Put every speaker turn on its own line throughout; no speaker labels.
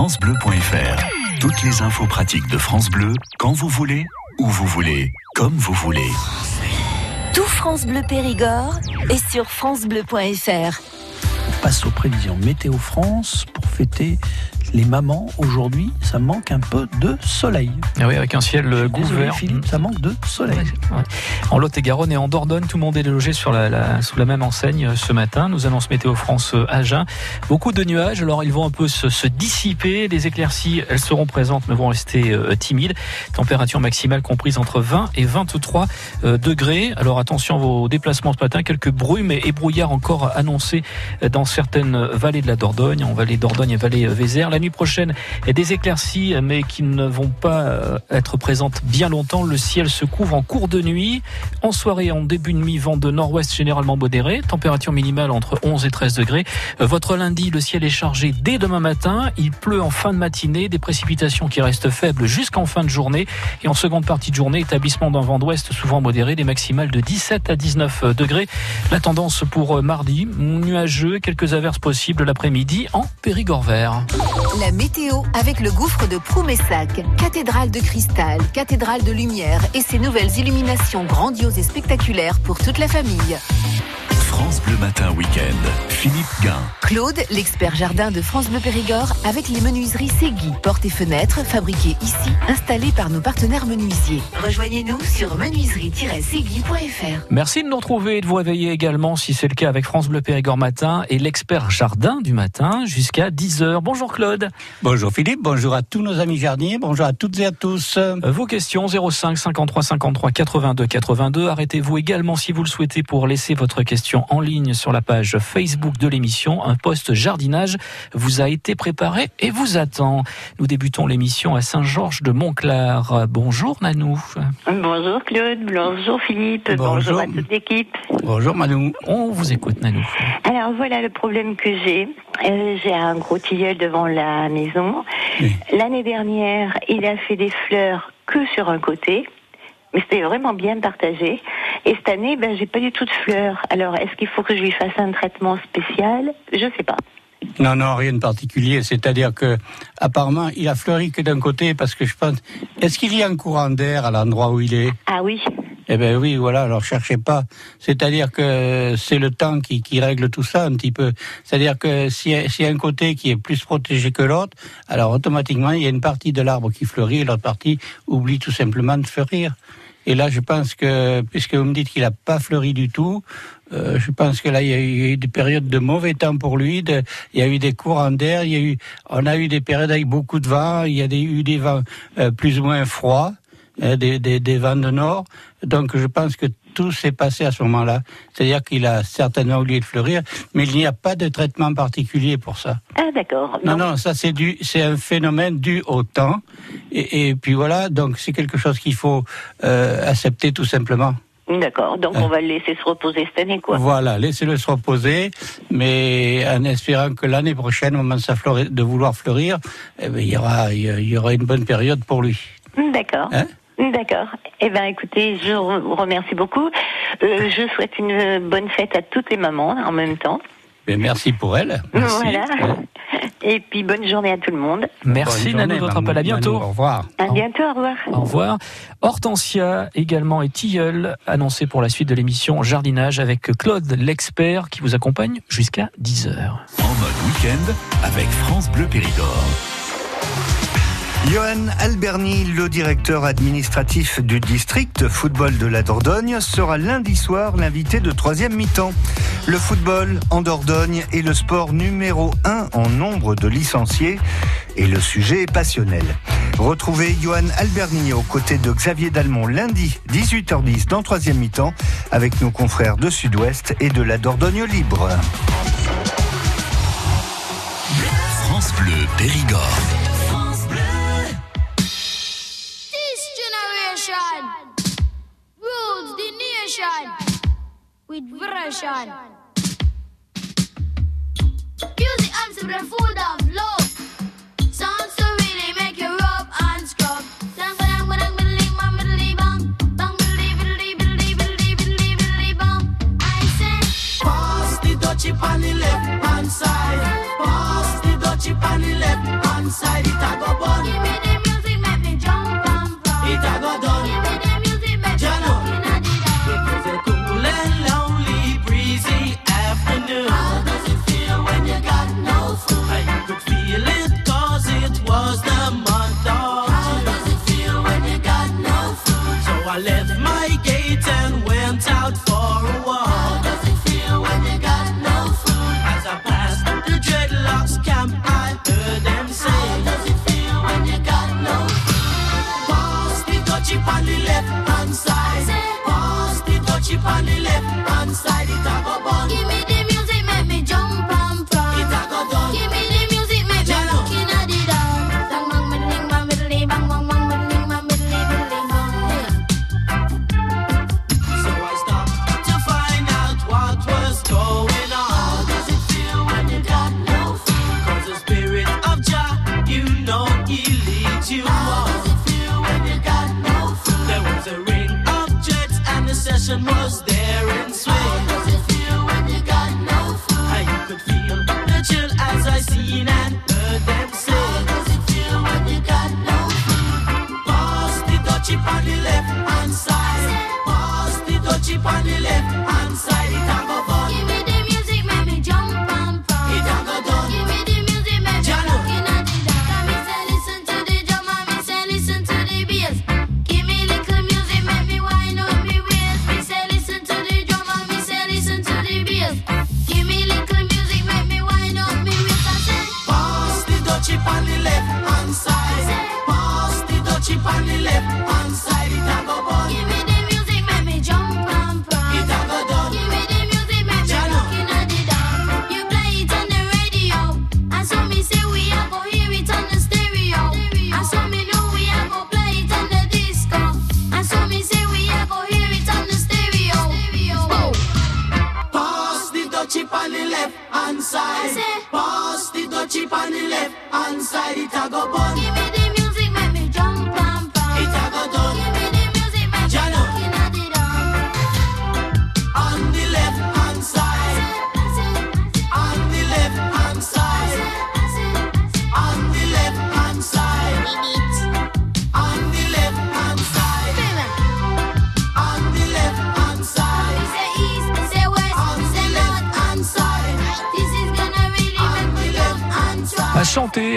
FranceBleu.fr. Toutes les infos pratiques de France Bleu, quand vous voulez, où vous voulez, comme vous voulez.
Tout France Bleu Périgord est sur FranceBleu.fr.
On passe aux prévisions Météo France pour fêter les mamans, aujourd'hui, ça manque un peu de soleil.
Ah oui, avec un ciel couvert.
Philippe, ça manque de soleil.
En Lot-et-Garonne et en Dordogne, tout le monde est logé sur la, sous la même enseigne euh, ce matin. Nous annonce Météo France euh, Agen. Beaucoup de nuages, alors ils vont un peu se, dissiper. Les éclaircies, elles seront présentes, mais vont rester euh, timides. Température maximale comprise entre 20 et 23 degrés. Alors attention vos déplacements ce matin. Quelques brumes et, brouillards encore annoncés dans certaines vallées de la Dordogne, en vallée Dordogne et vallée Vézère nuit prochaine, des éclaircies, mais qui ne vont pas euh, être présentes bien longtemps. Le ciel se couvre en cours de nuit. En soirée, en début de nuit, vent de nord-ouest généralement modéré. Température minimale entre 11 et 13 degrés. Euh, votre lundi, le ciel est chargé dès demain matin. Il pleut en fin de matinée. Des précipitations qui restent faibles jusqu'en fin de journée. Et en seconde partie de journée, établissement d'un vent d'ouest souvent modéré. Des maximales de 17 à 19 degrés. La tendance pour euh, mardi, nuageux, quelques averses possibles l'après-midi en Périgord vert.
La météo avec le gouffre de Proumessac, cathédrale de cristal, cathédrale de lumière et ses nouvelles illuminations grandioses et spectaculaires pour toute la famille.
France Bleu Matin Week-end. Philippe Gain.
Claude, l'expert jardin de France Bleu Périgord, avec les menuiseries Segui, portes et fenêtres, fabriquées ici, installées par nos partenaires menuisiers. Rejoignez-nous sur menuiserie-segui.fr.
Merci de nous retrouver et de vous réveiller également, si c'est le cas, avec France Bleu Périgord Matin et l'expert jardin du matin jusqu'à 10h. Bonjour Claude.
Bonjour Philippe, bonjour à tous nos amis jardiniers, bonjour à toutes et à tous.
Euh, vos questions 05 53 53 82 82. Arrêtez-vous également si vous le souhaitez pour laisser votre question en ligne sur la page Facebook de l'émission. Un poste jardinage vous a été préparé et vous attend. Nous débutons l'émission à Saint-Georges de Montclar. Bonjour Nanou.
Bonjour Claude, bonjour Philippe, bonjour, à toute l'équipe.
Bonjour Manou.
On vous écoute Nanou.
Alors voilà le problème que j'ai. Euh, j'ai un gros tilleul devant la maison. L'année dernière, il a fait des fleurs que sur un côté mais c'était vraiment bien partagé. Et cette année, ben, j'ai pas du tout de fleurs. Alors, est-ce qu'il faut que je lui fasse un traitement spécial? Je sais pas.
Non, non, rien de particulier. C'est-à-dire que, apparemment, il a fleuri que d'un côté parce que je pense. Est-ce qu'il y a un courant d'air à l'endroit où il est?
Ah oui.
Eh ben oui, voilà. Alors cherchez pas. C'est-à-dire que c'est le temps qui, qui, règle tout ça un petit peu. C'est-à-dire que y, a un côté qui est plus protégé que l'autre, alors automatiquement il y a une partie de l'arbre qui fleurit et l'autre partie oublie tout simplement de fleurir. Et là, je pense que, puisque vous me dites qu'il n'a pas fleuri du tout, euh, je pense que là, il y a eu des périodes de mauvais temps pour lui. il y a eu des courants d'air. Il y a eu, on a eu des périodes avec beaucoup de vent. Il y a eu des vents euh, plus ou moins froids, euh, des, des, des, vents de nord. Donc, je pense que tout s'est passé à ce moment-là. C'est-à-dire qu'il a certainement oublié de fleurir, mais il n'y a pas de traitement particulier pour ça.
Ah, d'accord.
Non, non, ça c'est du, c'est un phénomène dû au temps. Et, et puis voilà, donc c'est quelque chose qu'il faut euh, accepter tout simplement.
D'accord, donc on va le laisser se reposer cette année, quoi.
Voilà, laissez-le se reposer, mais en espérant que l'année prochaine, au moment de, de vouloir fleurir, eh bien, il, y aura, il y aura une bonne période pour lui.
D'accord. Hein D'accord. Eh bien, écoutez, je vous remercie beaucoup. Euh, je souhaite une bonne fête à toutes les mamans en même temps.
Merci pour elle.
Voilà. Et puis bonne journée à tout le monde.
Merci Nanou de votre appel. À bientôt.
au revoir.
À bientôt. Au revoir.
Au revoir. Hortensia également et Tilleul annoncé pour la suite de l'émission Jardinage avec Claude l'expert qui vous accompagne jusqu'à 10h.
En mode week-end avec France Bleu Périgord.
Johan Alberni, le directeur administratif du district football de la Dordogne, sera lundi soir l'invité de troisième mi-temps. Le football en Dordogne est le sport numéro un en nombre de licenciés et le sujet est passionnel. Retrouvez Johan Alberni aux côtés de Xavier Dalmont lundi 18h10 dans troisième mi-temps avec nos confrères de Sud-Ouest et de la Dordogne libre.
France Bleu Périgord. With version. Music and the food of love. Sounds so really make you rub and scrub. Pass the dutchie on the left hand side. Pass the dutchie on the left hand inside it a go bun. The
on the left hand side. It a go bun.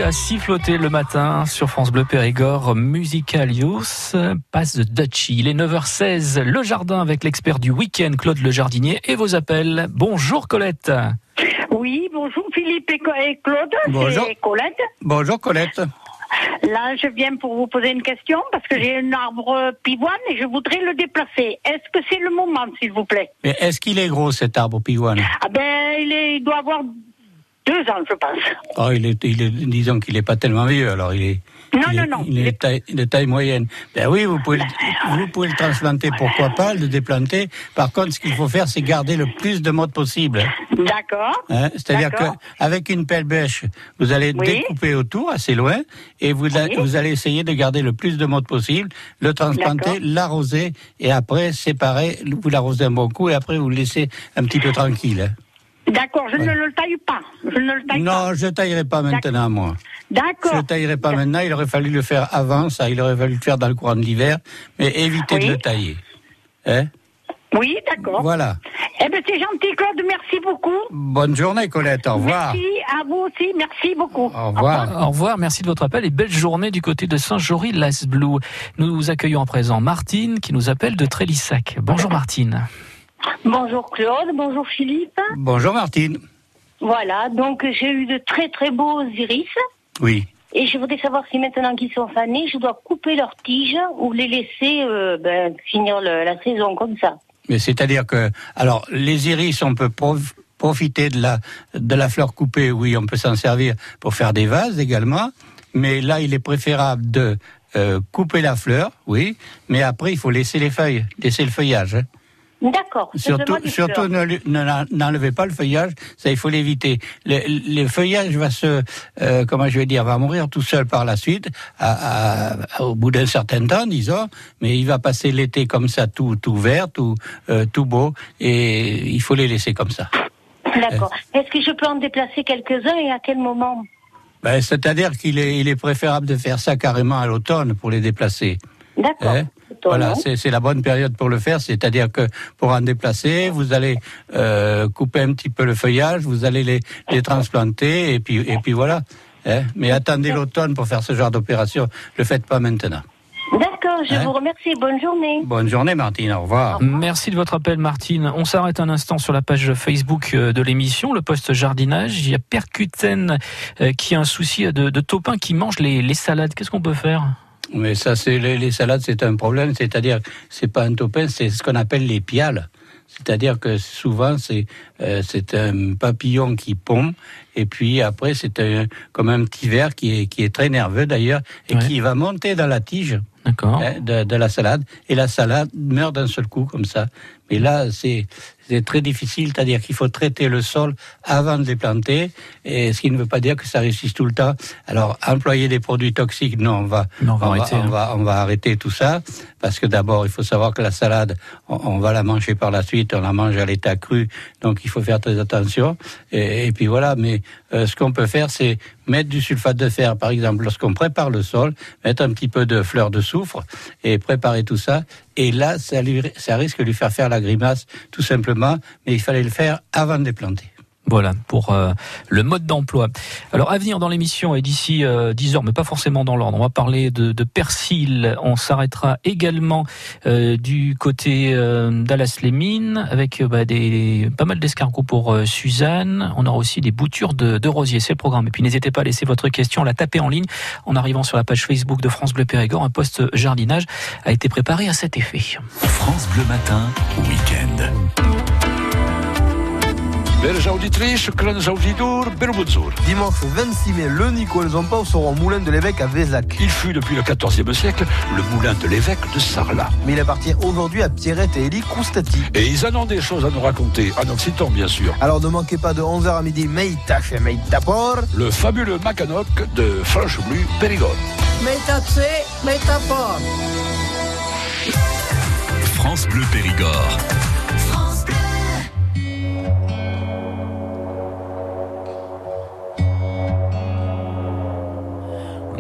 À siffloter le matin sur France Bleu Périgord, Musical Youth, passe de Dutchy. Il est 9h16, le jardin avec l'expert du week-end, Claude Le Jardinier, et vos appels. Bonjour Colette.
Oui, bonjour Philippe et, Claude,
Bonjour.
c'est Colette.
Bonjour Colette.
Là, je viens pour vous poser une question parce que j'ai un arbre pivoine et je voudrais le déplacer. Est-ce que c'est le moment, s'il vous plaît?
Mais est-ce qu'il est gros cet arbre pivoine?
Ah ben, il, est- il doit avoir deux ans, je pense.
Oh, il est, il est, disons qu'il n'est pas tellement vieux, alors il est.
Non,
il
non,
est-
non.
Il est de taille, de taille moyenne. Ben oui, vous pouvez, le, vous pouvez le transplanter, pourquoi pas, le déplanter. Par contre, ce qu'il faut faire, c'est garder le plus de modes possible.
D'accord.
Hein, C'est-à-dire qu'avec une pelle bêche, vous allez
Oui.
découper autour, assez loin, et vous, a- vous allez essayer de garder le plus de modes possible, le transplanter, l'arroser, et après, séparer, vous l'arrosez un bon coup, et après, vous le laissez un petit peu tranquille.
D'accord, je
Ouais.
ne le taille pas. Je ne le taille pas.
Non, je taillerai pas maintenant, moi. Je
D'accord.
ne taillerai pas maintenant, il aurait fallu le faire avant, ça, il aurait fallu le faire dans le courant de l'hiver, mais évitez
Oui.
de le tailler. Hein?
Oui, d'accord.
voilà.
Eh ben, c'est gentil, Claude. Merci beaucoup.
Bonne journée, Colette, au revoir.
Merci à vous aussi. Merci beaucoup.
Au revoir.
Au revoir, merci de votre appel et belle journée du côté de Saint-Jory-Las-Blou. Nous accueillons à présent Martine qui nous appelle de Trélissac. Bonjour Martine.
Bonjour Claude. Bonjour Philippe.
Bonjour, Martine.
Voilà, donc j'ai eu de très très beaux iris.
Oui.
Et je voudrais savoir si maintenant qu'ils sont fanés, je dois couper leurs tiges ou les laisser euh, ben, finir le- la saison comme ça.
Mais c'est-à-dire que, alors, les iris, on peut prof- profiter de la, de la fleur coupée, oui, on peut s'en servir pour faire des vases également, mais là, il est préférable de euh, couper la fleur, oui, mais après, il faut laisser les feuilles, laisser le feuillage. hein.
D'accord.
Surtout, surtout ne- n'enlevez pas le feuillage, ça il faut l'éviter. Le, le feuillage va se, euh, comment je vais dire, va mourir tout seul par la suite, à- à- au bout d'un certain temps, disons, mais il va passer l'été comme ça, tout, tout vert, tout, euh, tout beau, et il faut les laisser comme ça.
D'accord. Est-ce que je peux en déplacer quelques-uns et à quel moment?
Ben, C'est-à-dire qu'il est, il est préférable de faire ça carrément à l'automne pour les déplacer.
D'accord.
Voilà, c'est la bonne période pour le faire. C'est-à-dire que pour en déplacer, vous allez euh, couper un petit peu le feuillage, vous allez les, les transplanter et puis et puis voilà. Hein Mais attendez l'automne pour faire ce genre d'opération. Le faites pas maintenant.
D'accord, je
Hein
vous remercie. Bonne journée.
Bonne journée, Martine. Au revoir.
Merci de votre appel, Martine. On s'arrête un instant sur la page Facebook euh, de l'émission, le poste jardinage. Il y a Percuten euh, qui a un souci de, de topin qui mange les, les salades. Qu'est-ce qu'on peut faire?
Mais ça, c'est les, les salades, c'est un problème. C'est-à-dire, c'est pas un topin, c'est ce qu'on appelle les piales. C'est-à-dire que souvent, c'est euh, un papillon qui pond, et puis après, c'est comme un petit ver qui est, qui est très nerveux d'ailleurs, et
Ouais.
qui va monter dans la tige hein, de, de la salade, et la salade meurt d'un seul coup comme ça. Mais là, c'est c'est très difficile, c'est-à-dire qu'il faut traiter le sol avant de les planter, et ce qui ne veut pas dire que ça réussisse tout le temps. Alors, employer des produits toxiques, non, on va,
Non, on va arrêter,
on
hein.
va, on va arrêter tout ça, parce que d'abord, il faut savoir que la salade, on, va la manger par la suite, on la mange à l'état cru, donc il faut faire très attention. Et, et puis voilà, mais euh, ce qu'on peut faire, c'est mettre du sulfate de fer, par exemple, lorsqu'on prépare le sol, mettre un petit peu de fleur de soufre et préparer tout ça. Et là, ça, lui, ça risque de lui faire faire la grimace, tout simplement, mais il fallait le faire avant de les planter.
Voilà pour euh, le mode d'emploi. Alors à venir dans l'émission et d'ici euh, 10 heures, mais pas forcément dans l'ordre. On va parler de, persil. On s'arrêtera également euh, du côté euh, d'Alas-les-Mines avec euh, bah, des pas mal d'escargots pour euh, Suzanne. On aura aussi des boutures de, de rosiers. C'est le programme. Et puis n'hésitez pas à laisser votre question, la taper en ligne en arrivant sur la page Facebook de France Bleu Périgord. Un poste jardinage a été préparé à cet effet.
France Bleu Matin, week-end.
Belles auditrices, grands auditeurs, bel bonjour.
Dimanche 26 mai, le Nicole Zompao sera au moulin de l'évêque à Vézac.
Il fut depuis le XIVe siècle le moulin de l'évêque de Sarlat.
Mais il appartient aujourd'hui à Pierrette et Elie Croustati.
Et ils en ont des choses à nous raconter, en occitan bien sûr.
Alors ne manquez pas de 11h à midi, Meitache et Meitapor.
Le fabuleux Macanoc de Franche-Bleu Périgord.
Meitace, Meitapor.
France Bleu Périgord.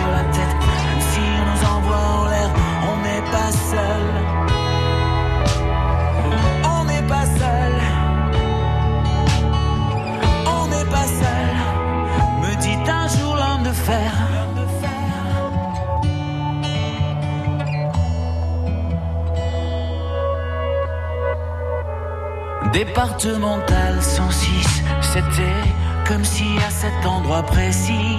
sur la tête, nous envoie en l'air, on n'est pas seul. On n'est pas seul. On n'est pas seul. Me dit un jour l'homme de fer. Départemental 106, c'était comme si à cet endroit précis,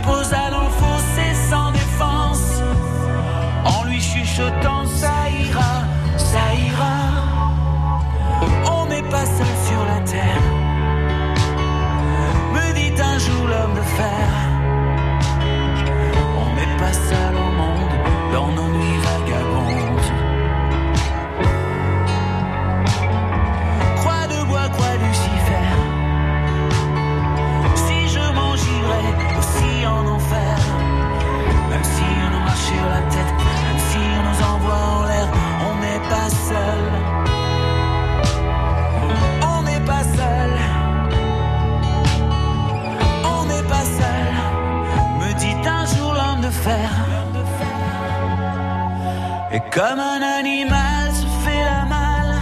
le déposa dans le fossé sans défense, en lui chuchotant ça ira, ça ira. On n'est pas seul sur la terre, me dit un jour l'homme de fer. on n'est pas seul. On n'est pas seul. On n'est pas seul. Me dit un jour l'homme de fer. Et comme un animal se fait la malle,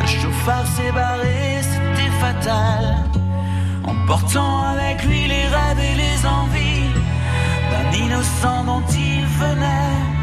le chauffard s'est barré, c'était fatal. En portant avec lui les rêves et les envies d'un innocent dont il venait.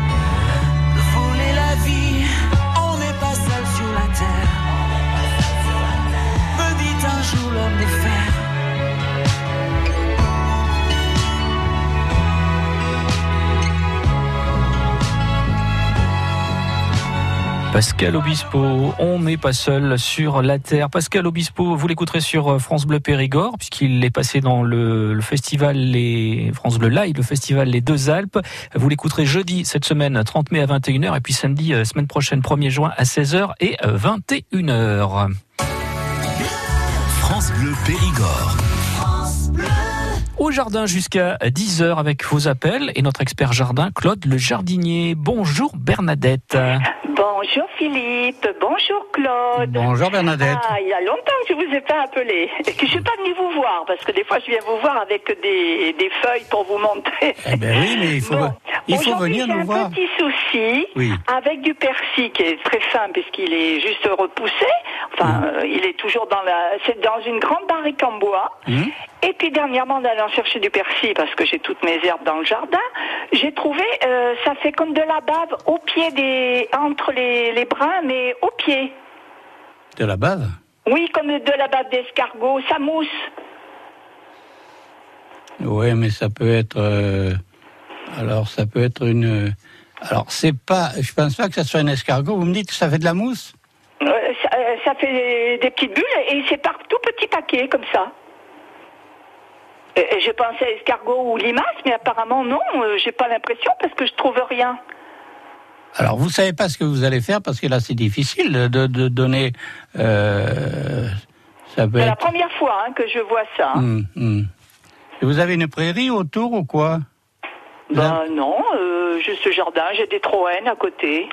Pascal Obispo, on n'est pas seul sur la terre. Pascal Obispo, vous l'écouterez sur euh, France Bleu Périgord, puisqu'il est passé dans le, festival les France Bleu Live, le festival Les Deux Alpes. Vous l'écouterez jeudi cette semaine, 30 mai à 21h, et puis samedi, euh, semaine prochaine, 1er juin à 16h et euh, 21h. Au jardin jusqu'à 10h avec vos appels et notre expert jardin, Claude le jardinier. Bonjour Bernadette.
Bonjour Philippe, bonjour Claude.
Bonjour Bernadette.
Ah, il y a longtemps que je vous ai pas appelé et que je suis pas venue vous voir parce que des fois je viens vous voir avec des, des feuilles pour vous montrer.
Eh ben oui, mais il faut, il faut venir
j'ai
nous
un
voir.
petit souci
Oui.
avec du persil qui est très fin puisqu'il est juste repoussé. Enfin, euh, il est toujours dans la, c'est dans une grande barrique en bois.
Hum.
Et puis dernièrement, en allant chercher du persil, parce que j'ai toutes mes herbes dans le jardin, j'ai trouvé, euh, ça fait comme de la bave au pied des, entre les, les brins, mais au pied.
De la bave?
Oui, comme de la bave d'escargot, ça mousse.
Oui, mais ça peut être. euh, alors, ça peut être une. Alors, c'est pas. Je pense pas que ça soit un escargot. Vous me dites que ça fait de la mousse?
Euh, ça, euh, ça fait des petites bulles et c'est par tout petit paquet comme ça. Pensé à escargot ou limace, mais apparemment non, euh, j'ai pas l'impression parce que je trouve rien.
Alors, vous savez pas ce que vous allez faire parce que là, c'est difficile de, de donner. euh,
C'est la première fois hein, que je vois ça.
Hum, hum. Et Vous avez une prairie autour ou quoi?
Ben non, euh, juste le jardin, j'ai des troènes à côté.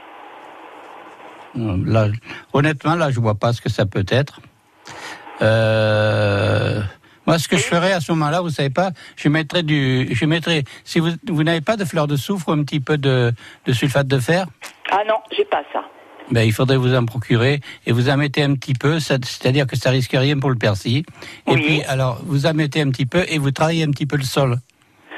Non, Là, honnêtement, là, je vois pas ce que ça peut être. Euh, moi, ce que je ferais à ce moment-là, vous savez pas, je mettrais du, je mettrais, si vous, vous n'avez pas de fleur de soufre, un petit peu de, de sulfate de fer,
Ah non, j'ai pas ça.
ben, il faudrait vous en procurer et vous en mettez un petit peu, c'est-à-dire que ça risque rien pour le persil. Et puis, alors, vous en mettez un petit peu et vous travaillez un petit peu le sol.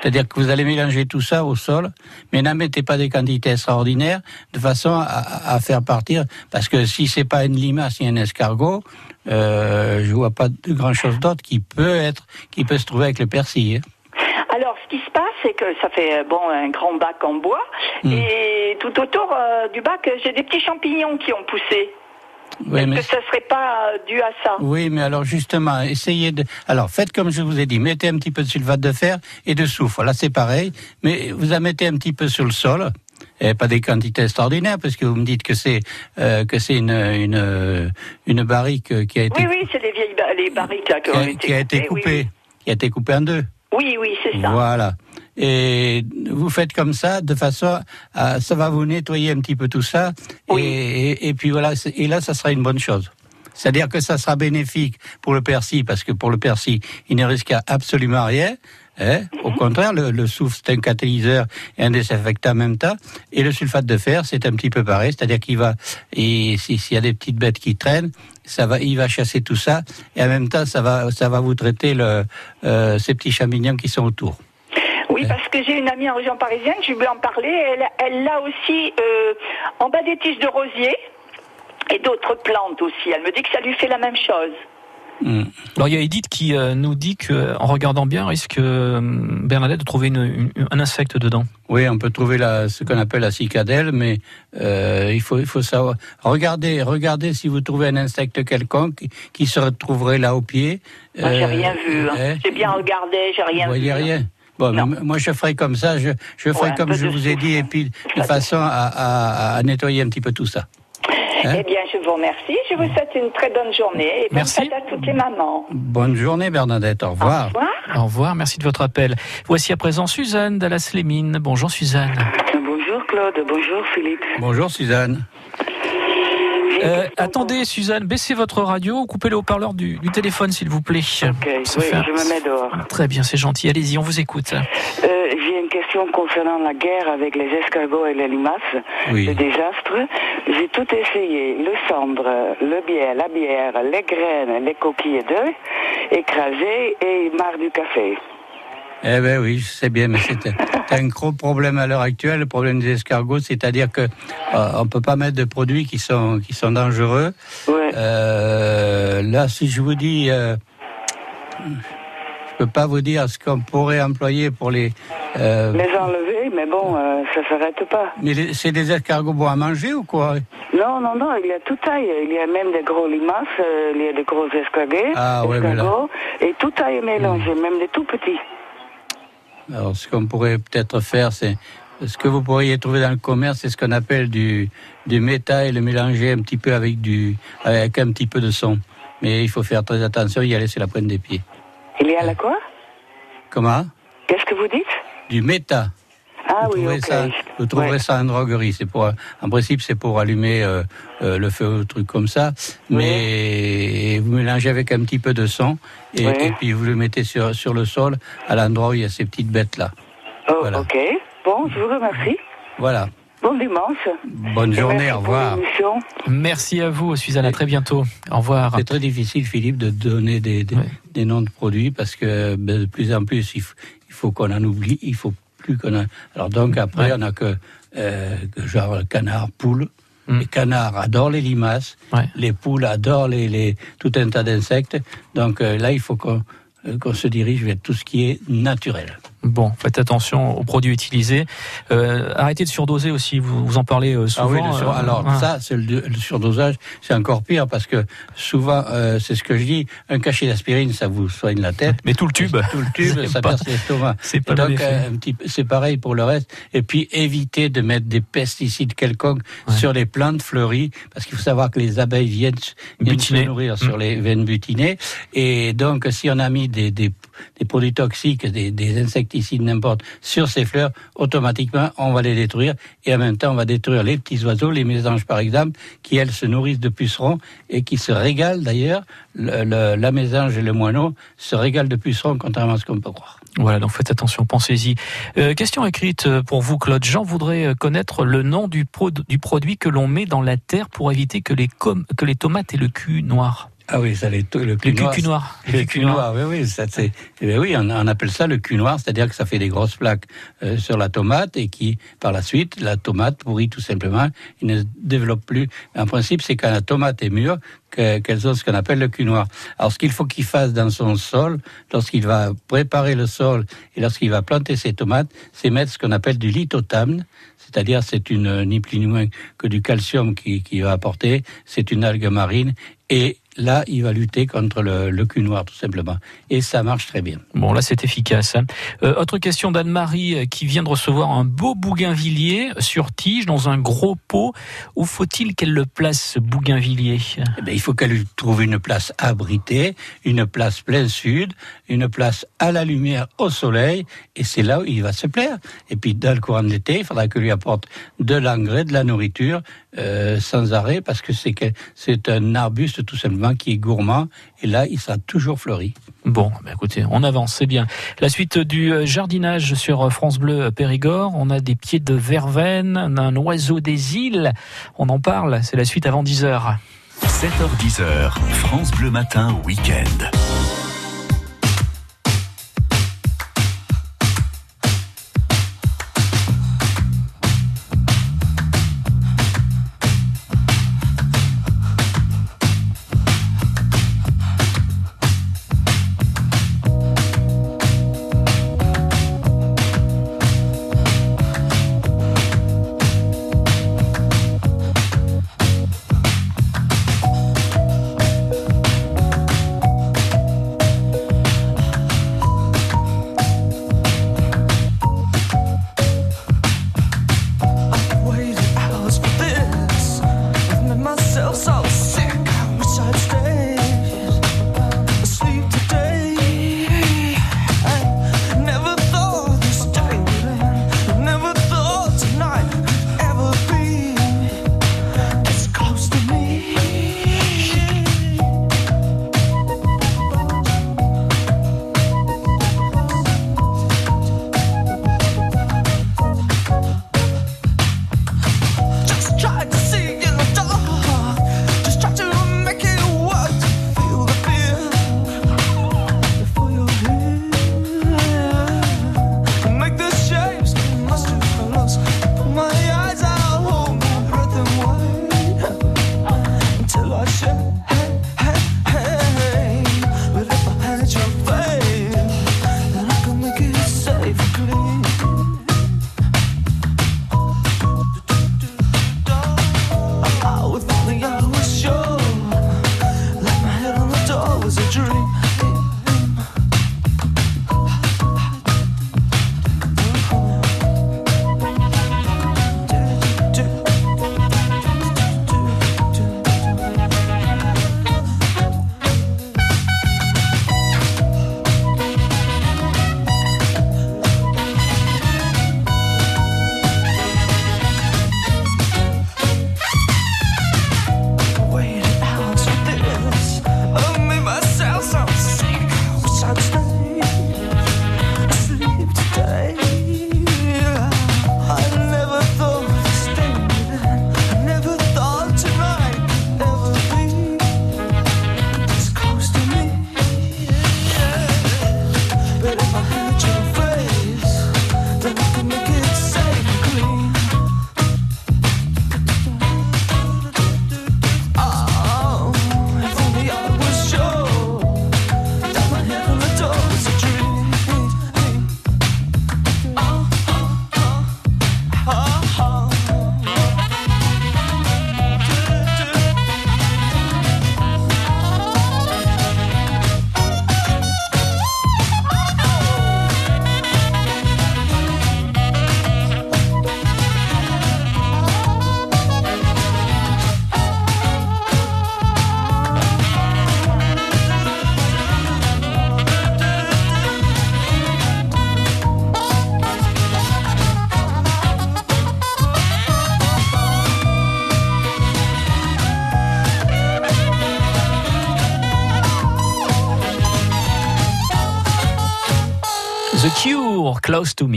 C'est-à-dire que vous allez mélanger tout ça au sol, mais n'en mettez pas des quantités extraordinaires, de façon à, faire partir, parce que si c'est pas une limace ni un escargot, euh, je vois pas de grand chose d'autre qui peut être, qui peut se trouver avec le persil. hein.
Alors, ce qui se passe, c'est que ça fait euh, bon un grand bac en bois
Hmm.
et tout autour euh, du bac, j'ai des petits champignons qui ont poussé.
Oui,
Est-ce
mais
que ça serait pas euh, dû à ça?
Oui, mais alors justement, essayez de. Alors faites comme je vous ai dit, mettez un petit peu de sulfate de fer et de soufre. Là, c'est pareil, mais vous en mettez un petit peu sur le sol. Et pas des quantités extraordinaires, parce que vous me dites que c'est euh, que c'est une, une une barrique qui a été
Oui, oui, c'est les vieilles ba- les barriques là qui
a,
été
qui a été
coupées,
coupée,
oui,
qui a été coupée en deux.
Oui, oui, c'est ça.
Voilà. Et vous faites comme ça, de façon à, ça va vous nettoyer un petit peu tout ça. Et, et, et puis voilà, et là, ça sera une bonne chose. C'est-à-dire que ça sera bénéfique pour le persil, parce que pour le persil, il ne risque absolument rien. hein. Au contraire, le, le soufre, c'est un catalyseur et un désinfectant en même temps. Et le sulfate de fer, c'est un petit peu pareil. C'est-à-dire qu'il va, et si- s'il y a des petites bêtes qui traînent, ça va, il va chasser tout ça. Et en même temps, ça va, ça va vous traiter le, euh, ces petits champignons qui sont autour.
Oui, parce que j'ai une amie en région parisienne, je lui en parler. Elle, elle l'a aussi euh, en bas des tiges de rosier et d'autres plantes aussi. Elle me dit que ça lui fait la même chose.
Alors il y a Edith qui euh, nous dit que en regardant bien, risque euh, Bernadette de trouver une- une- un insecte dedans.
Oui, on peut trouver la, ce qu'on appelle la cicadelle, mais euh, il faut il faut savoir. Regardez, regardez si vous trouvez un insecte quelconque qui, qui se retrouverait là au pied.
Moi, j'ai
Euh,
rien vu. hein.
hein.
J'ai bien regardé, j'ai rien
Vous
vu.
voyez rien. Bon, moi je ferai comme ça, je, je ferai
Ouais,
comme je vous ai dit, et puis de façon à, à- à nettoyer un petit peu tout ça. Hein
Eh bien, je vous remercie. Je vous souhaite une très bonne journée et bonne
Merci.
fête à toutes les mamans.
Bonne journée Bernadette, au revoir.
Au revoir, merci de votre appel. Voici à présent Suzanne dallas lémine Bonjour Suzanne.
Bonjour Claude, bonjour Philippe.
Bonjour Suzanne.
Euh, attendez, Suzanne, baissez votre radio ou coupez le haut-parleur du, du téléphone, s'il vous plaît.
Ok, oui, je me mets dehors.
Très bien, c'est gentil. Allez-y, on vous écoute.
Euh, J'ai une question concernant la guerre avec les escargots et les limaces,
Oui.
le désastre. J'ai tout essayé, le cendre, le bière, la bière, les graines, les coquilles d'œufs, écrasées et marre du café.
Eh ben oui, je sais bien, mais c'est un, gros problème à l'heure actuelle, le problème des escargots, c'est-à-dire que euh, on peut pas mettre de produits qui sont qui sont dangereux. Euh, là, si je vous dis, euh, je peux pas vous dire ce qu'on pourrait employer pour les. euh,
Les enlever, mais bon, euh, ça s'arrête pas.
mais c'est des escargots bons à manger ou quoi?
Non, non, non, il y a toute taille. Il y a même des gros limaces, il y a des gros escargots,
Ah, ouais, mais là-
escargots et toute taille mélangée, même des tout petits.
Alors, ce qu'on pourrait peut-être faire, c'est ce que vous pourriez trouver dans le commerce, c'est ce qu'on appelle du du méta et le mélanger un petit peu avec du avec un petit peu de son. Mais il faut faire très attention, y aller, c'est la pointe des pieds.
Il y a la quoi?
Comment?
Qu'est-ce que vous dites?
Du méta.
Ah
vous
oui,
ça, vous trouverez
Ouais.
ça en droguerie. C'est pour, en principe, c'est pour allumer euh, euh, le feu ou truc comme ça. Mais vous mélangez avec un petit peu de son et,
Ouais.
et puis vous le mettez sur sur le sol à l'endroit où il y a ces petites bêtes là.
Oh,
Voilà.
ok. Bon, je vous remercie.
Voilà.
Bon dimanche.
Bonne
Et
journée.
merci
Au revoir.
Merci à vous, Suzanne. À très bientôt. Au revoir.
C'est très difficile, Philippe, de donner des, des, des noms de produits parce que ben, de plus en plus, il faut, il faut qu'on en oublie, il faut plus qu'on en... Alors donc après, on a que, euh, que genre canard, poule. Les canards adorent les limaces, les poules adorent les, les, tout un tas d'insectes. Donc euh, là, il faut qu'on euh, qu'on se dirige vers tout ce qui est naturel.
Bon, faites attention aux produits utilisés. Euh, arrêtez de surdoser aussi. Vous, vous en parlez euh, souvent.
Ah oui, sur-
euh,
alors ça, c'est le, le surdosage, c'est encore pire parce que souvent, euh, c'est ce que je dis, un cachet d'aspirine, ça vous soigne la tête.
Mais tout le tube.
Tout le tube, ça
pas-
perce l'estomac.
c'est pas
donc, euh, un petit peu- c'est pareil pour le reste. Et puis, éviter de mettre des pesticides quelconques sur les plantes fleuries, parce qu'il faut savoir que les abeilles viennent, viennent se nourrir sur
Mm.
les veines butinées. Et donc, si on a mis des, des, des produits toxiques, des, des insecticides, n'importe, sur ces fleurs, automatiquement, on va les détruire. Et en même temps, on va détruire les petits oiseaux, les mésanges par exemple, qui, elles, se nourrissent de pucerons et qui se régalent d'ailleurs. Le- le- la mésange et le moineau se régalent de pucerons, contrairement à ce qu'on peut croire.
Voilà, donc faites attention, pensez-y. Euh, question écrite euh, pour vous, Claude. Jean voudrait euh, connaître le nom du, du produit que l'on met dans la terre pour éviter que les, que les tomates aient le cul noir.
Ah oui, ça, les, le cul
Le cul-
noir.
cul noir.
Le cul noir, oui, oui, ça, c'est, eh bien oui, on, on appelle ça le cul noir, c'est-à-dire que ça fait des grosses plaques euh, sur la tomate et qui, par la suite, la tomate pourrit tout simplement, il ne développe plus. En principe, c'est quand la tomate est mûre que- qu'elles ont ce qu'on appelle le cul noir. Alors, ce qu'il faut qu'il fasse dans son sol, lorsqu'il va préparer le sol et lorsqu'il va planter ses tomates, c'est mettre ce qu'on appelle du lithotamne, c'est-à-dire c'est une ni plus ni moins que du calcium qui, qui va apporter, c'est une algue marine et là il va lutter contre le, le cul noir tout simplement et ça marche très bien.
Bon, là, c'est efficace. hein. Euh, autre question d'Anne-Marie euh, qui vient de recevoir un beau bougainvillier sur tige dans un gros pot. Où faut-il qu'elle le place, ce bougainvillier?
Eh bien, il faut qu'elle lui trouve une place abritée, une place plein sud, une place à la lumière, au soleil, et c'est là où il va se plaire. Et puis, dans le courant de l'été, il faudra que lui apporte de l'engrais, de la nourriture, euh, sans arrêt, parce que c'est que c'est un arbuste tout simplement qui est gourmand, et là, il sera toujours fleuri.
Bon, bah écoutez, on avance, c'est bien. La suite du euh, jardinage sur euh, France Bleu Périgord, on a des pieds de verveine, un oiseau des îles, on en parle, c'est la suite avant 10h.
7h10h, France Bleu Matin, week-end.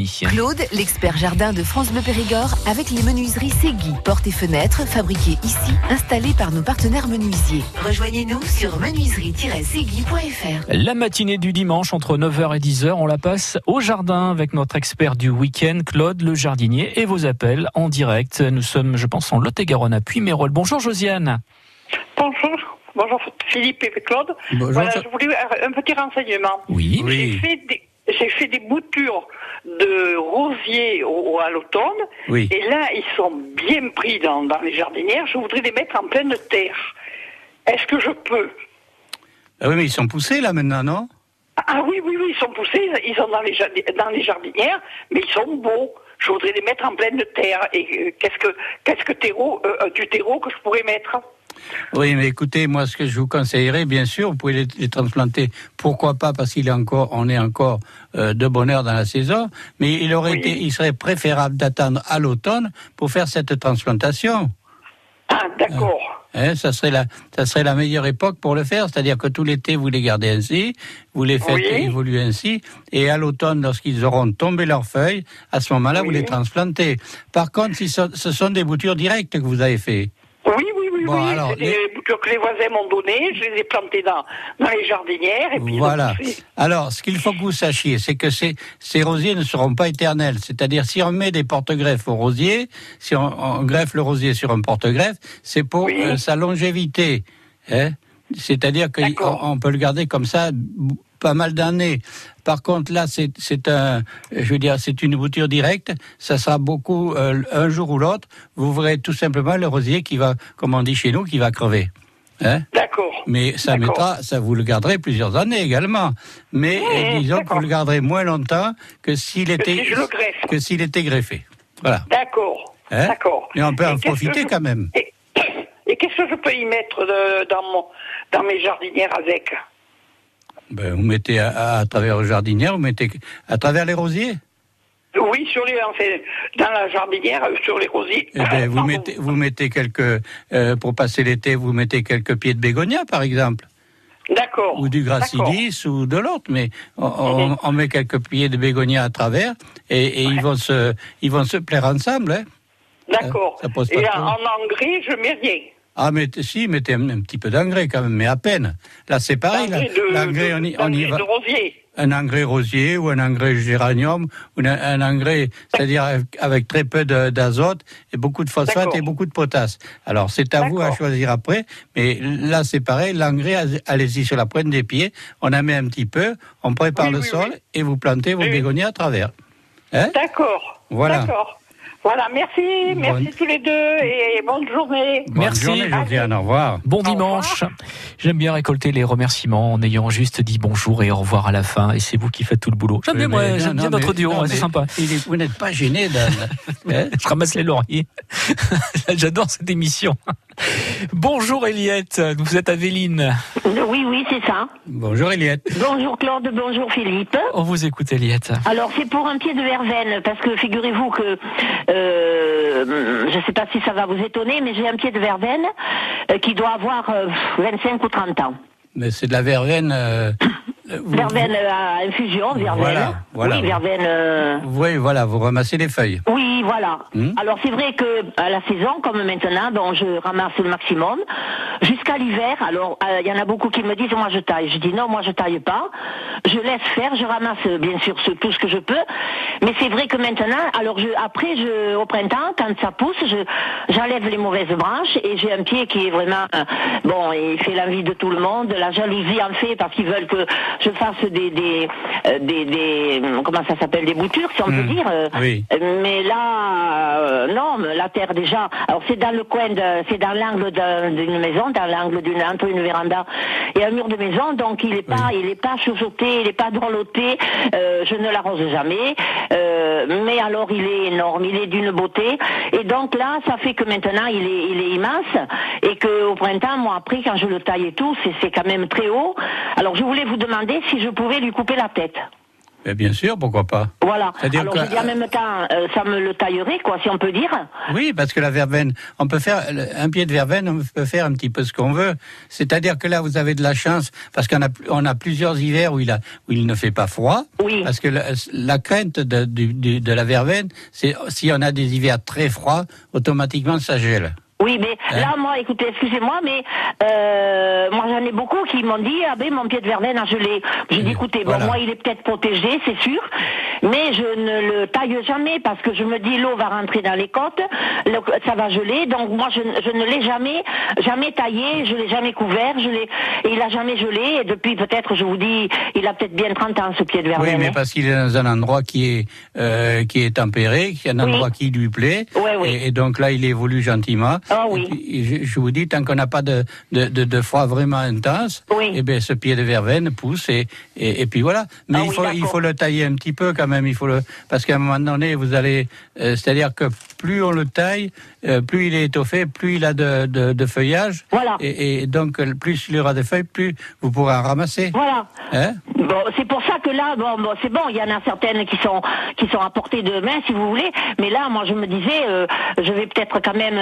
Claude, l'expert jardin de France Bleu Périgord, avec les menuiseries Segui. Portes et fenêtres fabriquées ici, installées par nos partenaires menuisiers. Rejoignez-nous sur menuiserie-segui.fr.
La matinée du dimanche entre 9h et 10h, on la passe au jardin avec notre expert du week-end, Claude le jardinier, et vos appels en direct. Nous sommes, je pense, en Lot-et-Garonne à Puy-Mérol. Bonjour Josiane.
Bonjour. Bonjour Philippe et Claude.
Bonjour.
Voilà, je voulais un petit renseignement.
Oui.
J'ai fait des, j'ai fait des boutures de rosiers au, à l'automne.
Oui.
Et là, ils sont bien pris dans, dans les jardinières. Je voudrais les mettre en pleine terre. Est-ce que je peux
Ah oui, mais ils sont poussés là maintenant, non?
Ah oui, oui, oui, ils sont poussés. Ils sont dans les, jardi- dans les jardinières, mais ils sont beaux. Je voudrais les mettre en pleine terre. Et euh, qu'est-ce que, qu'est-ce que terreau, euh, euh, du terreau que je pourrais mettre?
Oui, mais écoutez, moi, ce que je vous conseillerais, bien sûr, vous pouvez les, les transplanter. Pourquoi pas Parce qu'il est encore, on est encore euh, de bonne heure dans la saison. Mais il aurait été, il serait préférable d'attendre à l'automne pour faire cette transplantation.
Ah, d'accord.
Hein, ça serait la, ça serait la meilleure époque pour le faire, c'est-à-dire que tout l'été vous les gardez ainsi, vous les faites
Oui.
évoluer ainsi, et à l'automne, lorsqu'ils auront tombé leurs feuilles, à ce moment-là, vous les transplantez. Par contre, si ce, ce sont des boutures directes que vous avez fait. Bon,
oui.
alors,
boutures que les voisins m'ont données. Je les ai plantées dans, dans les jardinières. Et puis
Voilà. Alors, ce qu'il faut que vous sachiez, c'est que ces, ces rosiers ne seront pas éternels. C'est-à-dire, si on met des porte-greffes au rosier, si on, on greffe le rosier sur un porte-greffe, c'est pour euh, sa longévité. hein. C'est-à-dire qu'on on peut le garder comme ça pas mal d'années. Par contre, là, c'est un, je veux dire, c'est une bouture directe. Ça sera beaucoup euh, un jour ou l'autre. Vous verrez tout simplement le rosier qui va, comme on dit chez nous, qui va crever. Hein?
D'accord.
mais ça mettra, ça vous le garderez plusieurs années également. Mais euh, disons que vous le garderez moins longtemps que s'il était
si
que s'il était greffé. Voilà.
D'accord.
Hein?
D'accord.
Et on peut
Et
en profiter
je-
quand même.
Et qu'est-ce que je peux y mettre de- dans, mon, dans mes jardinières avec?
Ben, vous mettez à, à travers le jardinière, vous mettez à travers les rosiers.
Oui, sur les, enfin, dans la jardinière, euh, sur les rosiers.
Eh ben, vous mettez, vous mettez quelques euh, pour passer l'été, vous mettez quelques pieds de bégonia par exemple.
D'accord.
Ou du gracilis ou de l'autre, mais on, on- on met quelques pieds de bégonia à travers et, et ils vont se ils vont se plaire ensemble. Hein.
D'accord. Et en, en engrais, je mets rien.
Ah, mais si, mettez un, un petit peu d'engrais quand même, mais à peine. Là, c'est pareil. L'engrais, on y, on y
d'engrais
va.
de rosier.
Un engrais rosier ou un engrais géranium ou un, un engrais, c'est-à-dire avec, très peu d'azote et beaucoup de phosphate et beaucoup de potasse. Alors, c'est à vous à choisir après, mais là, c'est pareil. L'engrais, allez- allez-y sur la pointe des pieds, on en met un petit peu, on prépare
Oui,
le
oui,
sol et vous plantez vos bégonias à travers. Hein?
D'accord.
Voilà.
D'accord. Voilà, merci, merci tous les deux et bonne journée.
Bonne journée, Josiane. Au revoir.
Bon dimanche. J'aime bien récolter les remerciements en ayant juste dit bonjour et au revoir à la fin. Et c'est vous qui faites tout le boulot. J'aime bien, moi,
mais
j'aime
non,
bien
non,
notre
mais-
duo,
non,
ouais, c'est sympa.
est- vous n'êtes pas gêné, Dan. Hein
Je ramasse les lauriers. J'adore cette émission. Bonjour Eliette, vous êtes à Véline.
Oui, oui, c'est ça.
Bonjour Eliette.
Bonjour Claude, bonjour Philippe.
On vous écoute Eliette.
Alors c'est pour un pied de verveine, parce que figurez-vous que euh, je ne sais pas si ça va vous étonner, mais j'ai un pied de verveine euh, qui doit avoir euh, 25 ou 30 ans.
Mais c'est de la verveine. euh, vous-
verveine euh, à infusion, verveine.
Voilà, voilà.
Oui, verveine. euh,
Oui, voilà, vous ramassez les feuilles.
Oui, voilà.
Hmm.
Alors c'est vrai que à la saison, comme maintenant, je ramasse le maximum jusqu'à l'hiver. Alors euh, il y en a beaucoup qui me disent moi je taille. Je dis non, moi je taille pas. Je laisse faire. Je ramasse euh, bien sûr ce- tout ce que je peux. Mais c'est vrai que maintenant, alors je, après je, au printemps, quand ça pousse, je j'enlève les mauvaises branches et j'ai un pied qui est vraiment euh, bon. Il fait l'envie de tout le monde. La jalousie en fait parce qu'ils veulent que je fasse des des euh, des, des- comment ça s'appelle des boutures si on peut dire. euh,
Oui.
euh, Mais là, euh, non, la terre déjà. Alors c'est dans le coin, de, c'est dans l'angle d'un- d'une maison, dans l'angle d'une entre une véranda et un mur de maison. Donc il est pas, il est pas chuchoté, il est pas drôloté. Euh, je ne l'arrose jamais. Euh, mais alors il est énorme, il est d'une beauté. Et donc là, ça fait que maintenant il est, il est immense et que au printemps, moi après quand je le taille et tout, c'est c'est quand même très haut. Alors je voulais vous demander si je pouvais lui couper la tête.
Mais bien sûr, pourquoi pas
Voilà. Alors
que-
je dis en même temps, euh, ça me le taillerait, quoi, si on peut dire.
Oui, parce que la verveine, on peut faire un pied de verveine, on peut faire un petit peu ce qu'on veut. C'est-à-dire que là, vous avez de la chance parce qu'on a on a plusieurs hivers où il a où il ne fait pas froid.
Oui.
Parce que la, la crainte de, du- de la verveine, c'est si on a des hivers très froids, automatiquement ça gèle.
Oui, mais
Hein
là, moi, écoutez, excusez-moi, mais euh, moi, j'en ai beaucoup qui m'ont dit, ah ben, mon pied de verveine a gelé. J'ai dit, écoutez, bon, moi, il est peut-être protégé, c'est sûr, mais je ne le taille jamais parce que je me dis, l'eau va rentrer dans les côtes, le- ça va geler, donc moi, je, je ne l'ai jamais, jamais taillé, je l'ai jamais couvert, je l'ai, et il a jamais gelé, et depuis, peut-être, je vous dis, il a peut-être bien 30 ans, ce pied de verveine.
Oui, mais
hein.
parce qu'il est dans un endroit qui est euh, qui est tempéré, qui est un
Oui.
endroit qui lui plaît,
Ouais, oui.
et, et donc là il évolue gentiment.
Ah oui.
Et je, je vous dis, tant qu'on n'a pas de, de, de, de froid vraiment intense,
Oui.
eh bien ce pied de verveine pousse et, et, et puis voilà. Mais
Ah
il
oui,
faut il faut le tailler un petit peu quand même. Il faut le parce qu'à un moment donné vous allez, euh, c'est-à-dire que plus on le taille, euh, plus il est étoffé, plus il a de, de, de feuillage.
Voilà.
Et, et donc plus il aura de feuilles, plus vous pourrez en ramasser.
Voilà.
Hein?
Bon, c'est pour ça que là, bon, bon, c'est bon, il y en a certaines qui sont qui sont à portée de main, si vous voulez. Mais là, moi, je me disais, euh, je vais peut-être quand même.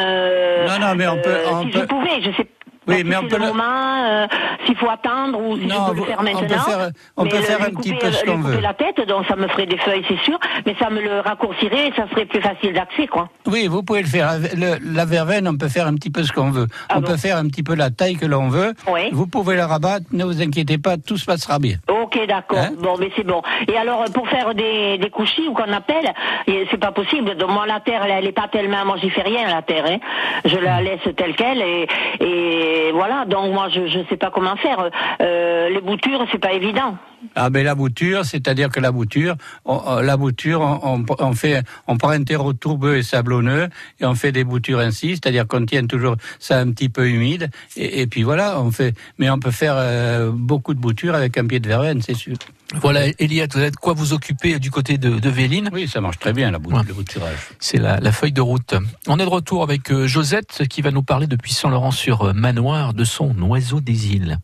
Euh,
Non, non, mais on peut-
euh,
on
si
peut-
je pouvais, je sais.
Oui, mais on peut
le moment, euh, s'il faut attendre ou si
Non,
je peux le faire
on peut
maintenant.
faire- on peut faire un petit peu ce
lui
qu'on veut.
la tête, donc ça me ferait des feuilles, c'est sûr, mais ça me le raccourcirait et ça serait plus facile d'accès, quoi.
Oui, vous pouvez le faire. Le- la verveine, on peut faire un petit peu ce qu'on veut.
Ah
on
bon
peut faire un petit peu la taille que l'on veut.
Oui.
Vous pouvez la rabattre, ne vous inquiétez pas, tout se passera bien.
Ok, d'accord.
Hein
bon, mais c'est bon. Et alors, euh, pour faire des, des couchis ou qu'on appelle, c'est pas possible. Donc, moi, la terre, elle, elle est pas tellement. Moi, j'y fais rien, la terre. Hein. Je la laisse telle quelle et, et voilà. Donc, moi, je je sais pas comment faire. Euh, les boutures, c'est pas évident.
Ah ben la bouture, c'est-à-dire que la bouture, on- on- la bouture, on, fait, on prend un terreau tourbeux et sablonneux et on fait des boutures ainsi, c'est-à-dire qu'on tient toujours ça un petit peu humide et, et puis voilà, on fait. Mais on peut faire euh, beaucoup de boutures avec un pied de verveine, c'est sûr.
Voilà, Eliade, vous avez de quoi vous occuper du côté de, de Véline?
Oui, ça marche très bien la bout-
Ouais.
le bouturage.
C'est la, la feuille de route. On est de retour avec euh, Josette qui va nous parler depuis Saint-Laurent sur euh, Manoir de son oiseau des îles.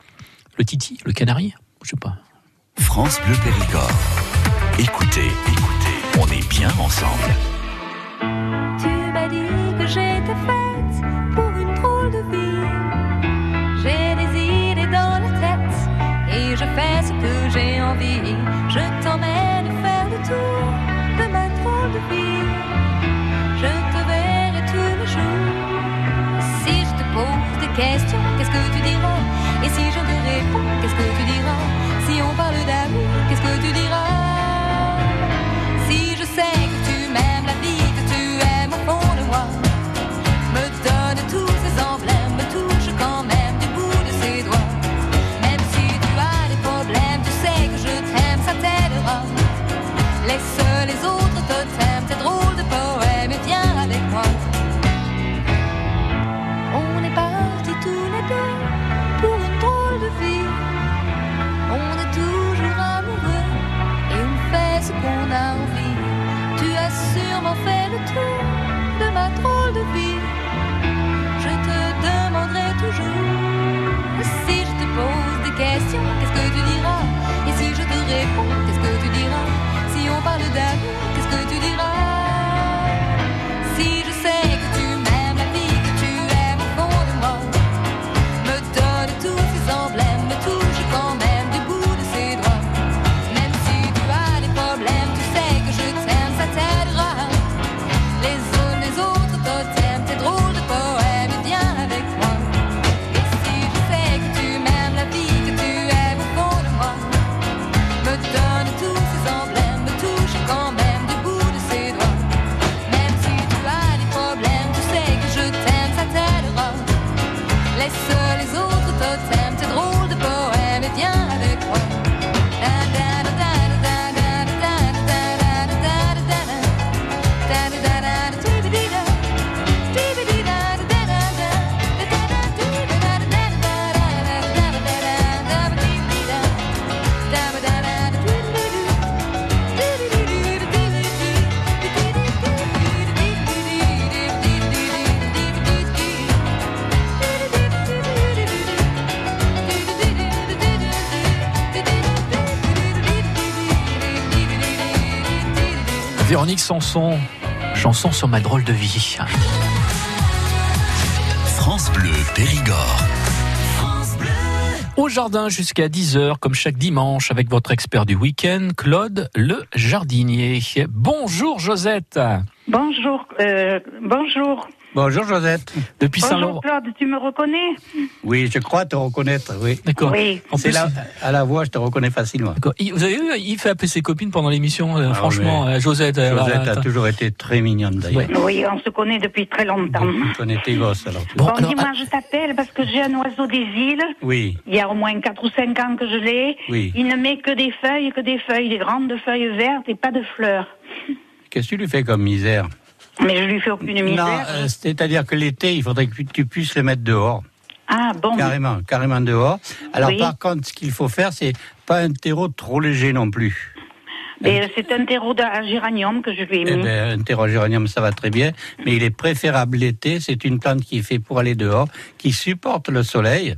Le titi, le canari Je sais pas.
France Bleu Périgord. Écoutez, écoutez, on est bien ensemble.
Véronique Sanson, chanson sur ma drôle de vie.
France Bleu Périgord.
Au jardin jusqu'à 10h, comme chaque dimanche, avec votre expert du week-end, Claude le jardinier. Bonjour Josette.
Bonjour, euh, bonjour.
Bonjour Josette.
Depuis
Bonjour. Claude, tu me reconnais?
Oui, je crois te reconnaître, oui.
D'accord.
Oui.
C'est là, à la voix, je te reconnais facilement.
Vous avez vu, il fait appeler ses copines pendant l'émission. euh,
Ah,
franchement,
mais
euh, Josette. euh,
Josette
voilà,
a toujours été très mignonne d'ailleurs.
Oui, on se connaît depuis très longtemps.
Tu connais tes gosses alors.
Bon,
Bon,
alors,
dis-moi,
ah-
je t'appelle parce que j'ai un oiseau des îles.
Oui,
Il y a au moins 4 ou 5 ans que je l'ai.
Oui.
Il ne met que des feuilles, que des feuilles, des grandes feuilles vertes et pas de fleurs.
qu'est-ce que tu lui fais comme misère?
Mais je lui fais aucune
Non,
misère.
euh, c'est-à-dire que l'été, il faudrait que tu puisses le mettre dehors.
Ah bon
Carrément, carrément dehors. Alors
Oui.
par contre, ce qu'il faut faire, c'est pas un terreau trop léger non plus.
Mais euh, c'est un terreau à géranium que je lui ai
Eh
mis.
ben, un terreau géranium, ça va très bien, mais il est préférable l'été. C'est une plante qui est faite pour aller dehors, qui supporte le soleil.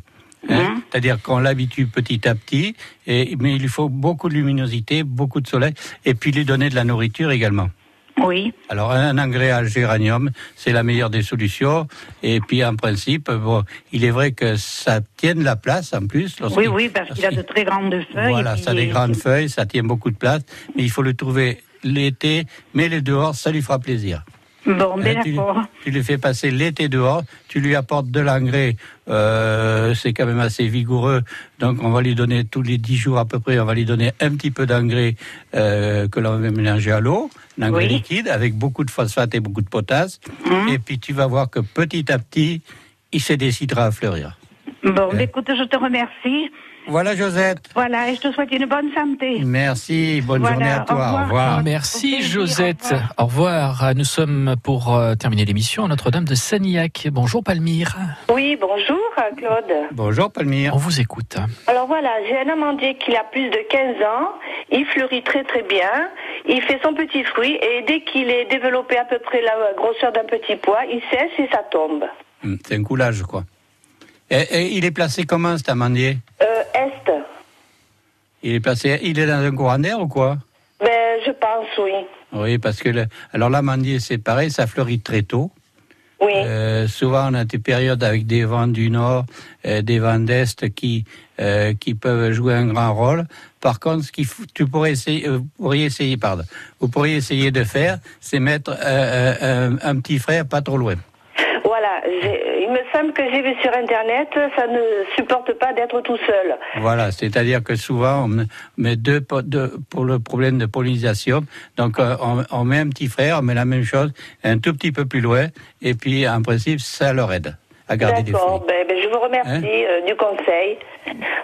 hein.
Hein
C'est-à-dire qu'on l'habitue petit à petit, et, mais il lui faut beaucoup de luminosité, beaucoup de soleil, et puis lui donner de la nourriture également.
Oui.
Alors un engrais à géranium, c'est la meilleure des solutions. Et puis en principe, bon, il est vrai que ça tienne la place en plus.
Oui, oui, parce qu'il a de très grandes feuilles.
Voilà, ça a des grandes feuilles, ça tient beaucoup de place, mais il faut le trouver l'été, mais le dehors, ça lui fera plaisir.
Bon, ben
tu, tu lui fais passer l'été dehors, tu lui apportes de l'engrais, euh, c'est quand même assez vigoureux, donc on va lui donner tous les 10 jours à peu près, on va lui donner un petit peu d'engrais euh, que l'on va mélanger à l'eau, un engrais
Oui.
liquide avec beaucoup de phosphate et beaucoup de potasse,
Hum.
et puis tu vas voir que petit à petit, il se décidera à fleurir.
Bon, ben écoute, je te remercie.
Voilà Josette,
Voilà, et je te souhaite une bonne santé.
merci, bonne
Voilà,
journée à
au
toi,
revoir.
au revoir.
Merci
plaisir,
Josette.
au revoir.
Au revoir. Nous sommes pour euh, terminer l'émission à Notre-Dame de Sanilhac. Bonjour Palmyre.
Oui, bonjour Claude.
Bonjour Palmyre.
On vous écoute.
Alors voilà, j'ai un amandier qui a plus de 15 ans, il fleurit très très bien, il fait son petit fruit et dès qu'il est développé à peu près la grosseur d'un petit pois, il cesse et ça tombe.
Hum, C'est un coulage, je crois. Et, et il est placé comment cet amandier
Euh, est,
Il est placé, il est dans un courant d'air ou quoi?
Ben je pense oui.
Oui, parce que le, alors l'amandier c'est pareil, ça fleurit très tôt.
Oui.
Euh, souvent on a des périodes avec des vents du nord, euh, des vents d'est qui euh, qui peuvent jouer un grand rôle. Par contre, ce qu'il tu pourrais essayer, vous pourriez essayer, pardon, vous pourriez essayer de faire, c'est mettre un, un petit frère pas trop loin.
Voilà, il me semble que j'ai vu sur internet, ça ne supporte pas d'être tout seul.
Voilà, c'est-à-dire que souvent on met- deux pour le problème de pollinisation. Donc euh, on, on met un petit frère, on met la même chose un tout petit peu plus loin, et puis en principe ça leur aide à garder des fruits. Hein
D'accord, ben, ben, je vous remercie euh, du conseil.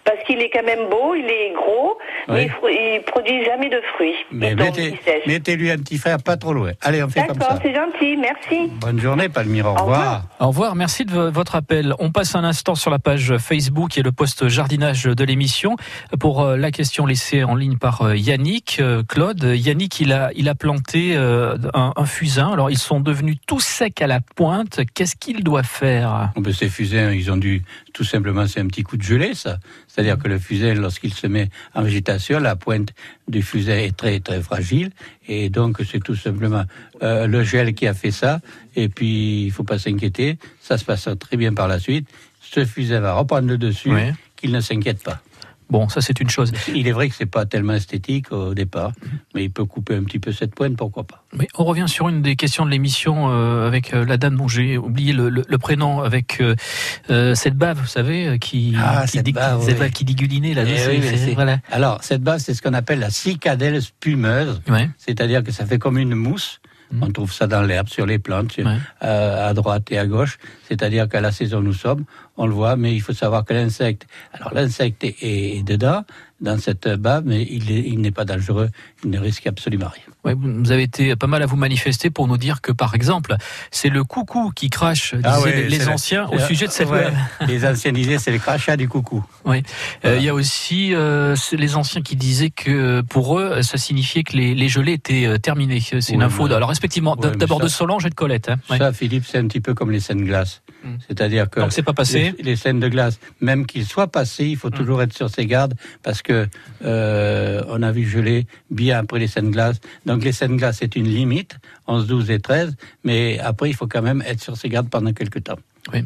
Parce qu'il est quand même beau, il est gros, mais il, il produit jamais de fruits.
Mais mettez, mettez-lui un petit frère pas trop loin. Allez, on fait comme
D'accord,
ça.
c'est gentil, merci.
Bonne journée, Palmyre. Au revoir.
Au revoir, merci de vo- votre appel. On passe un instant sur la page Facebook et le post jardinage de l'émission pour euh, la question laissée en ligne par euh, Yannick. Euh, Claude, Yannick, il a, il a planté euh, un, un fusain. Alors, ils sont devenus tout secs à la pointe. Qu'est-ce qu'il doit faire?
Peut ces fusains, ils ont dû, tout simplement, c'est un petit coup de gelée, ça. C'est-à-dire que le fusain, lorsqu'il se met en végétation, la pointe du fusain est très, très fragile. Et donc, c'est tout simplement euh, le gel qui a fait ça. Et puis, il faut pas s'inquiéter. Ça se passe très bien par la suite. Ce fusain va reprendre le dessus, qu'il ne s'inquiète pas.
Bon, ça c'est une chose.
Il est vrai que c'est pas tellement esthétique au départ, mais il peut couper un petit peu cette pointe, pourquoi pas.
Mais on revient sur une des questions de l'émission euh, avec euh, la dame dont j'ai oublié le, le- le prénom, avec euh, cette bave, vous savez, qui,
Ah,
qui,
cette
dit-
bave, oui.
bave qui digulinait là.
Eh oui,
c'est- voilà.
Alors, cette base, c'est ce qu'on appelle la cicadelle spumeuse.
Ouais.
C'est-à-dire que ça fait comme une mousse. On trouve ça dans l'herbe, sur les plantes, sur- euh, à droite et à gauche. C'est-à-dire qu'à la saison où nous sommes, on le voit, mais il faut savoir que l'insecte, alors l'insecte est, est dedans, dans cette bave, mais il est- il n'est pas dangereux, il ne risque absolument rien.
Ouais, vous avez été pas mal à vous manifester pour nous dire que, par exemple, c'est le coucou qui crache, disaient
Ah oui,
les, anciens, au sujet de cette
ouais,
bave.
Les anciens disaient c'est le crachat du coucou.
Oui. Euh, Il y a aussi euh, les anciens qui disaient que pour eux, ça signifiait que les, les gelées étaient euh, terminées. C'est une info.
mais-
Alors, respectivement,
Ouais,
d'abord de Solange et de Colette. hein. Ouais.
Ça, Philippe, c'est un petit peu comme les scènes glaces. C'est-à-dire que
Donc, c'est pas passé
Les, les scènes de glace, même qu'ils soient passés, il faut toujours être sur ses gardes parce que euh, on a vu geler bien après les scènes de glace. Donc les scènes de glace c'est une limite, 11, 12 et 13, mais après il faut quand même être sur ses gardes pendant quelques temps.
Oui.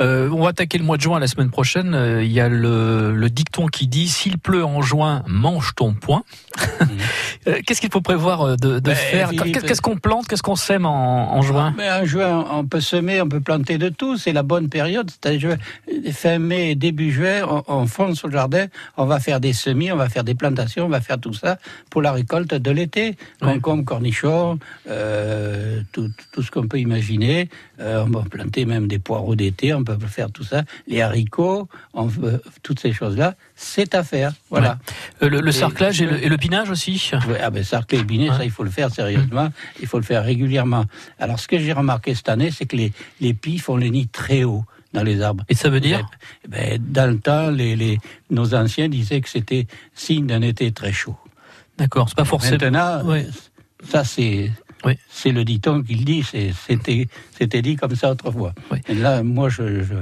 Euh, on va attaquer le mois de juin la semaine prochaine. Euh, Il y a le, le dicton qui dit s'il pleut en juin, mange ton poing. Euh, Qu'est-ce qu'il faut prévoir de, de
Ben,
faire? Qu'est-ce qu'on plante? Qu'est-ce qu'on sème en, en juin?
Mais en juin, on peut semer, on peut planter de tout. C'est la bonne période. C'est-à-dire fin mai, début juin, on, on fonce au jardin, on va faire des semis, on va faire des plantations, on va faire tout ça pour la récolte de l'été. Concombre, cornichons, euh, tout, tout ce qu'on peut imaginer. Euh, on va planter même des poireaux d'été, on peut faire tout ça. Les haricots, on toutes ces choses-là, c'est à faire. Voilà.
Euh, le, le
Et-
sarclage et le, et le pinage aussi
oui, ah ben sarcler et biner, ça il faut le faire sérieusement, il faut le faire régulièrement. Alors ce que j'ai remarqué cette année, c'est que les, les pies font les nids très hauts dans les arbres.
Et ça veut dire
Eh ben, Dans le temps, les, les, nos anciens disaient que c'était signe d'un été très chaud.
D'accord, c'est pas forcément.
Maintenant,
Ouais.
ça c'est c'est le dicton qui le dit, c'était dit comme ça autrefois. Et là, moi, je, je,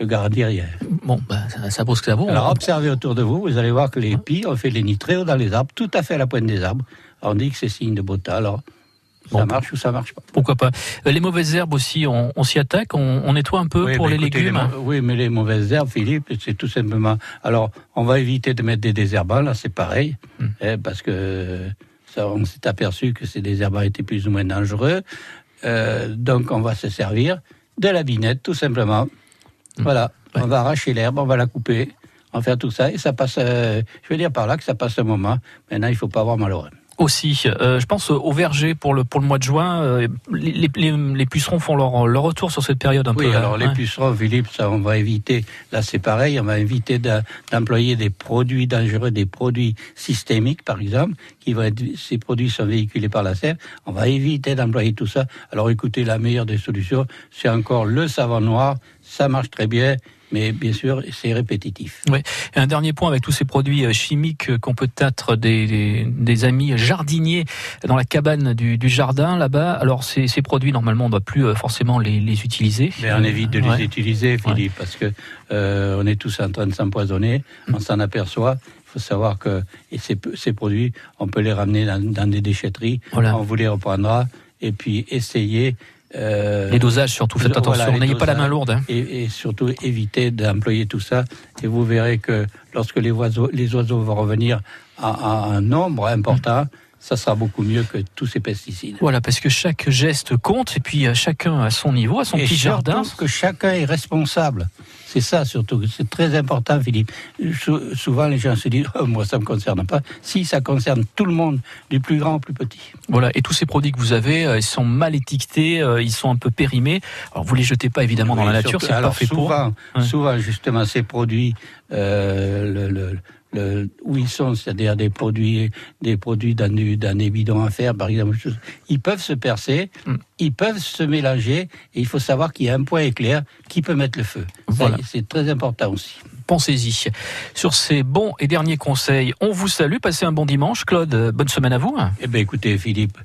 je garantis rien.
Bon, ben, ça, ça vaut ce que ça vaut.
Alors observez autour de vous, vous allez voir que les pies ont fait les hauts dans les arbres, tout à fait à la pointe des arbres. Alors, on dit que c'est signe de beau temps. Alors, ça marche ou ça marche pas?
Pourquoi pas? Euh, Les mauvaises herbes aussi, on, on s'y attaque, on, on nettoie un peu
Oui,
pour
mais
les
écoutez,
légumes?
oui, mais les mauvaises herbes, Philippe, c'est tout simplement. Alors, on va éviter de mettre des désherbants, là, c'est pareil,
Hmm.
hein, parce que ça, on s'est aperçu que ces désherbants étaient plus ou moins dangereux. Euh, donc, on va se servir de la binette, tout simplement.
Hmm.
Voilà, on va arracher l'herbe, on va la couper, on va faire tout ça, et ça passe. euh, je veux dire par là que ça passe un moment. Maintenant, il faut pas avoir malheureux.
Aussi, euh, je pense au verger pour le pour le mois de juin. euh, les, les, les- les pucerons font leur, leur retour sur cette période un
Oui,
peu.
alors
hein,
les
ouais.
pucerons, Philippe, ça, on va éviter. Là, c'est pareil, on va éviter d'em- d'employer des produits dangereux, des produits systémiques, par exemple, qui vont être, ces produits sont véhiculés par la sève. On va éviter d'employer tout ça. Alors, écoutez, la meilleure des solutions, c'est encore le savon noir. Ça marche très bien, mais bien sûr, c'est répétitif.
Oui. Et un dernier point avec tous ces produits euh, chimiques euh, qu'on peut être des, des, des amis jardiniers dans la cabane du, du jardin là-bas. Alors ces, ces produits normalement on ne doit plus euh, forcément les, les utiliser.
Mais on évite de les
Ouais.
utiliser, Philippe, parce que euh, on est tous en train de s'empoisonner.
Mm.
On s'en aperçoit. Il faut savoir que et ces, ces produits, on peut les ramener dans, dans des déchetteries.
Voilà.
On vous les reprendra. Et puis essayer. Euh,
Les dosages surtout, faites attention, n'ayez pas la main lourde. hein.
Et, et surtout éviter d'employer tout ça. Et vous verrez que lorsque les oiseaux, les oiseaux vont revenir à, à un nombre important, ça sera beaucoup mieux que tous ces pesticides.
Voilà, parce que chaque geste compte et puis euh, chacun à son niveau, à son
et
petit jardin.
que chacun est responsable. C'est ça surtout, c'est très important, Philippe. Sou- souvent, les gens se disent oh, moi, ça me concerne pas. Si, ça concerne tout le monde, du plus grand au plus petit.
Voilà, et tous ces produits que vous avez, euh, ils sont mal étiquetés, euh, ils sont un peu périmés. Alors vous les jetez pas évidemment dans
Oui,
la nature, c'est pas fait pour.
souvent,
Ouais.
souvent justement ces produits, euh, le, le- le- où ils sont, c'est-à-dire des produits, des produits dans, du- dans des bidons à fer, par exemple, ils peuvent se percer,
Hmm.
ils peuvent se mélanger, et il faut savoir qu'il y a un point éclair qui peut mettre le feu. Ça,
Voilà.
C'est très important aussi.
Pensez-y. Sur ces bons et derniers conseils, on vous salue, passez un bon dimanche. Claude, bonne semaine à vous.
Eh bien, écoutez, Philippe,